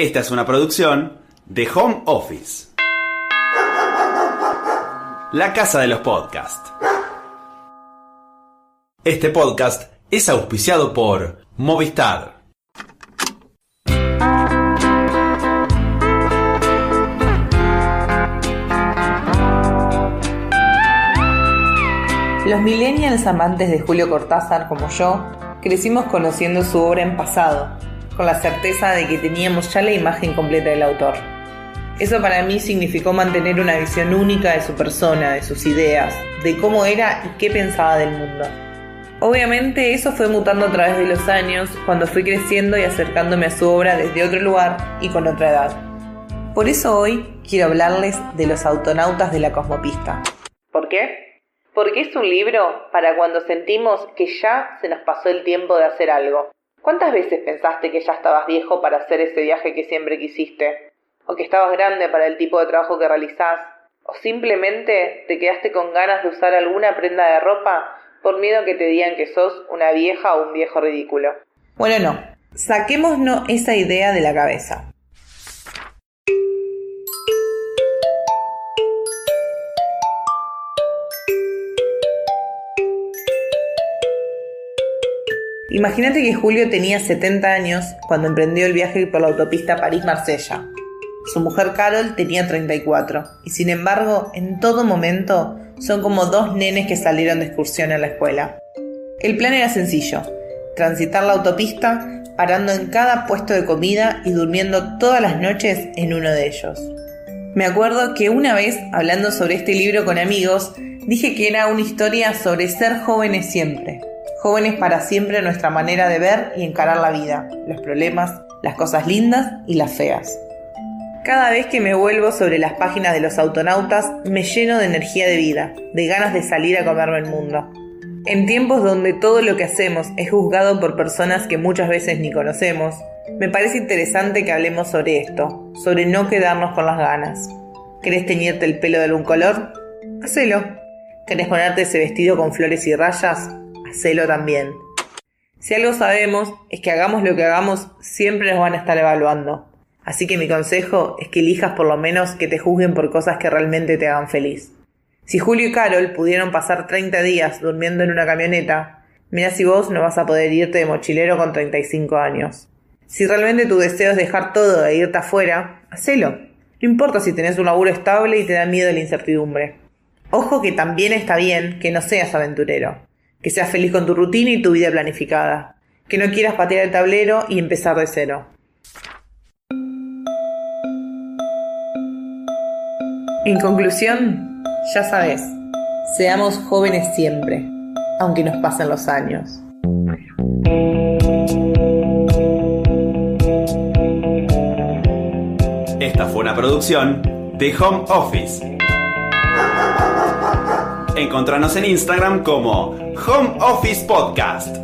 Esta es una producción de Home Office. La casa de los podcasts. Este podcast es auspiciado por Movistar. Los millennials amantes de Julio Cortázar como yo, crecimos conociendo su obra en pasado, con la certeza de que teníamos ya la imagen completa del autor. Eso para mí significó mantener una visión única de su persona, de sus ideas, de cómo era y qué pensaba del mundo. Obviamente eso fue mutando a través de los años, cuando fui creciendo y acercándome a su obra desde otro lugar y con otra edad. Por eso hoy quiero hablarles de los autonautas de la cosmopista. ¿Por qué? porque es un libro para cuando sentimos que ya se nos pasó el tiempo de hacer algo. ¿Cuántas veces pensaste que ya estabas viejo para hacer ese viaje que siempre quisiste? ¿O que estabas grande para el tipo de trabajo que realizás? ¿O simplemente te quedaste con ganas de usar alguna prenda de ropa por miedo que te digan que sos una vieja o un viejo ridículo? Bueno, no. Saquémonos esa idea de la cabeza. Imagínate que Julio tenía 70 años cuando emprendió el viaje por la autopista París-Marsella. Su mujer Carol tenía 34 y sin embargo en todo momento son como dos nenes que salieron de excursión a la escuela. El plan era sencillo, transitar la autopista parando en cada puesto de comida y durmiendo todas las noches en uno de ellos. Me acuerdo que una vez, hablando sobre este libro con amigos, dije que era una historia sobre ser jóvenes siempre, jóvenes para siempre nuestra manera de ver y encarar la vida, los problemas, las cosas lindas y las feas. Cada vez que me vuelvo sobre las páginas de los autonautas, me lleno de energía de vida, de ganas de salir a comerme el mundo. En tiempos donde todo lo que hacemos es juzgado por personas que muchas veces ni conocemos, me parece interesante que hablemos sobre esto, sobre no quedarnos con las ganas. ¿Querés teñirte el pelo de algún color? Hacelo. ¿Querés ponerte ese vestido con flores y rayas? Hacelo también. Si algo sabemos es que hagamos lo que hagamos, siempre nos van a estar evaluando. Así que mi consejo es que elijas por lo menos que te juzguen por cosas que realmente te hagan feliz. Si Julio y Carol pudieron pasar 30 días durmiendo en una camioneta, mira si vos no vas a poder irte de mochilero con 35 años. Si realmente tu deseo es dejar todo e irte afuera, hacelo. No importa si tenés un laburo estable y te da miedo la incertidumbre. Ojo que también está bien que no seas aventurero que seas feliz con tu rutina y tu vida planificada, que no quieras patear el tablero y empezar de cero. En conclusión, ya sabes, seamos jóvenes siempre, aunque nos pasen los años. Esta fue una producción de Home Office. Encontranos en Instagram como Home Office Podcast.